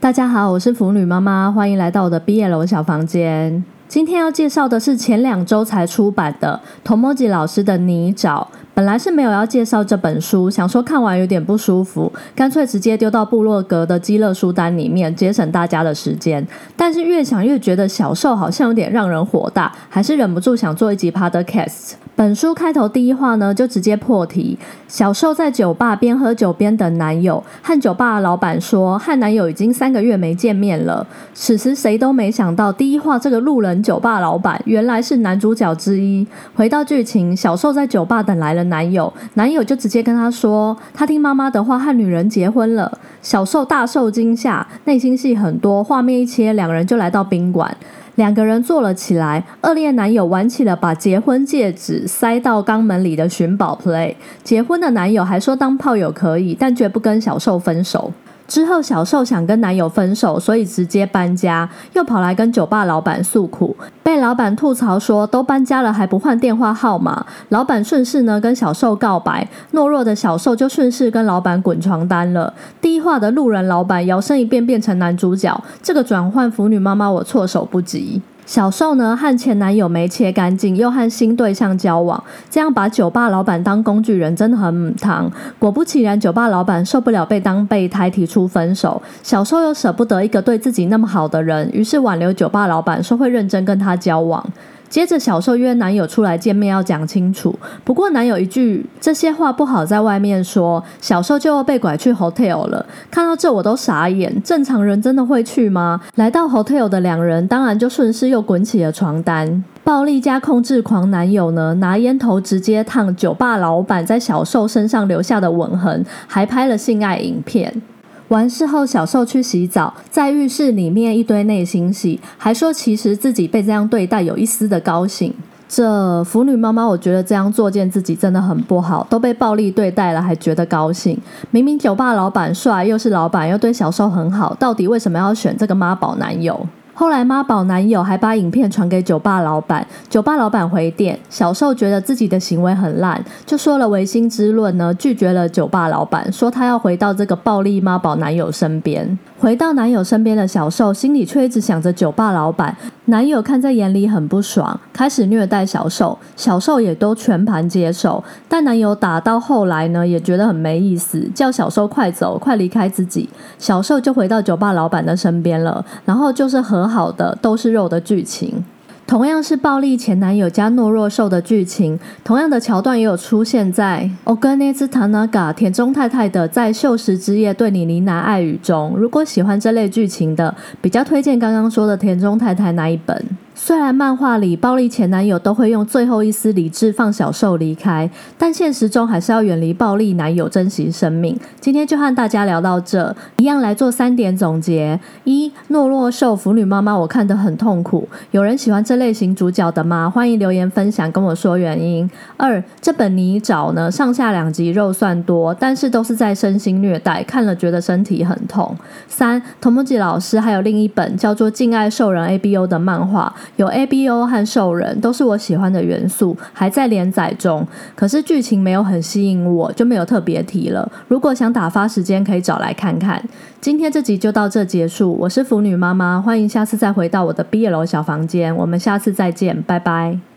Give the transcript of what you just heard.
大家好，我是腐女妈妈，欢迎来到我的毕业楼小房间。今天要介绍的是前两周才出版的童墨吉老师的《泥沼》。本来是没有要介绍这本书，想说看完有点不舒服，干脆直接丢到部落格的基乐书单里面，节省大家的时间。但是越想越觉得小受好像有点让人火大，还是忍不住想做一集 podcast。本书开头第一话呢，就直接破题：小受在酒吧边喝酒边等男友，和酒吧的老板说，和男友已经三个月没见面了。此时谁都没想到，第一话这个路人酒吧老板原来是男主角之一。回到剧情，小受在酒吧等来了。男友，男友就直接跟她说，他听妈妈的话和女人结婚了。小受大受惊吓，内心戏很多。画面一切，两个人就来到宾馆，两个人坐了起来。恶劣男友玩起了把结婚戒指塞到肛门里的寻宝 play。结婚的男友还说当炮友可以，但绝不跟小受分手。之后，小受想跟男友分手，所以直接搬家，又跑来跟酒吧老板诉苦，被老板吐槽说都搬家了还不换电话号码。老板顺势呢跟小受告白，懦弱的小受就顺势跟老板滚床单了。第一话的路人老板摇身一变变成男主角，这个转换腐女妈妈我措手不及。小受呢和前男友没切干净，又和新对象交往，这样把酒吧老板当工具人，真的很母汤。果不其然，酒吧老板受不了被当备胎，提出分手。小受又舍不得一个对自己那么好的人，于是挽留酒吧老板，说会认真跟他交往。接着，小受约男友出来见面，要讲清楚。不过，男友一句这些话不好在外面说，小受就要被拐去 hotel 了。看到这，我都傻眼。正常人真的会去吗？来到 hotel 的两人，当然就顺势又滚起了床单。暴力加控制狂男友呢，拿烟头直接烫酒吧老板在小受身上留下的吻痕，还拍了性爱影片。完事后，小受去洗澡，在浴室里面一堆内心戏，还说其实自己被这样对待有一丝的高兴。这腐女妈妈，我觉得这样作践自己真的很不好，都被暴力对待了还觉得高兴。明明酒吧老板帅，又是老板，又对小受很好，到底为什么要选这个妈宝男友？后来妈宝男友还把影片传给酒吧老板，酒吧老板回电，小受觉得自己的行为很烂，就说了唯心之论呢，拒绝了酒吧老板，说他要回到这个暴力妈宝男友身边。回到男友身边的小受，心里却一直想着酒吧老板。男友看在眼里很不爽，开始虐待小受，小受也都全盘接受。但男友打到后来呢，也觉得很没意思，叫小受快走，快离开自己。小受就回到酒吧老板的身边了，然后就是和好的都是肉的剧情。同样是暴力前男友加懦弱受的剧情，同样的桥段也有出现在《Oganese Tanaga》田中太太的在秀时之夜对你呢喃爱语中。如果喜欢这类剧情的，比较推荐刚刚说的田中太太那一本。虽然漫画里暴力前男友都会用最后一丝理智放小受离开，但现实中还是要远离暴力男友，珍惜生命。今天就和大家聊到这，一样来做三点总结：一、懦弱受腐女妈妈，我看得很痛苦。有人喜欢这类型主角的吗？欢迎留言分享，跟我说原因。二、这本泥沼呢，上下两集肉算多，但是都是在身心虐待，看了觉得身体很痛。三、童木吉老师还有另一本叫做《敬爱兽人 A B O》的漫画。有 A B O 和兽人都是我喜欢的元素，还在连载中。可是剧情没有很吸引我，就没有特别提了。如果想打发时间，可以找来看看。今天这集就到这结束。我是腐女妈妈，欢迎下次再回到我的 B L O 小房间。我们下次再见，拜拜。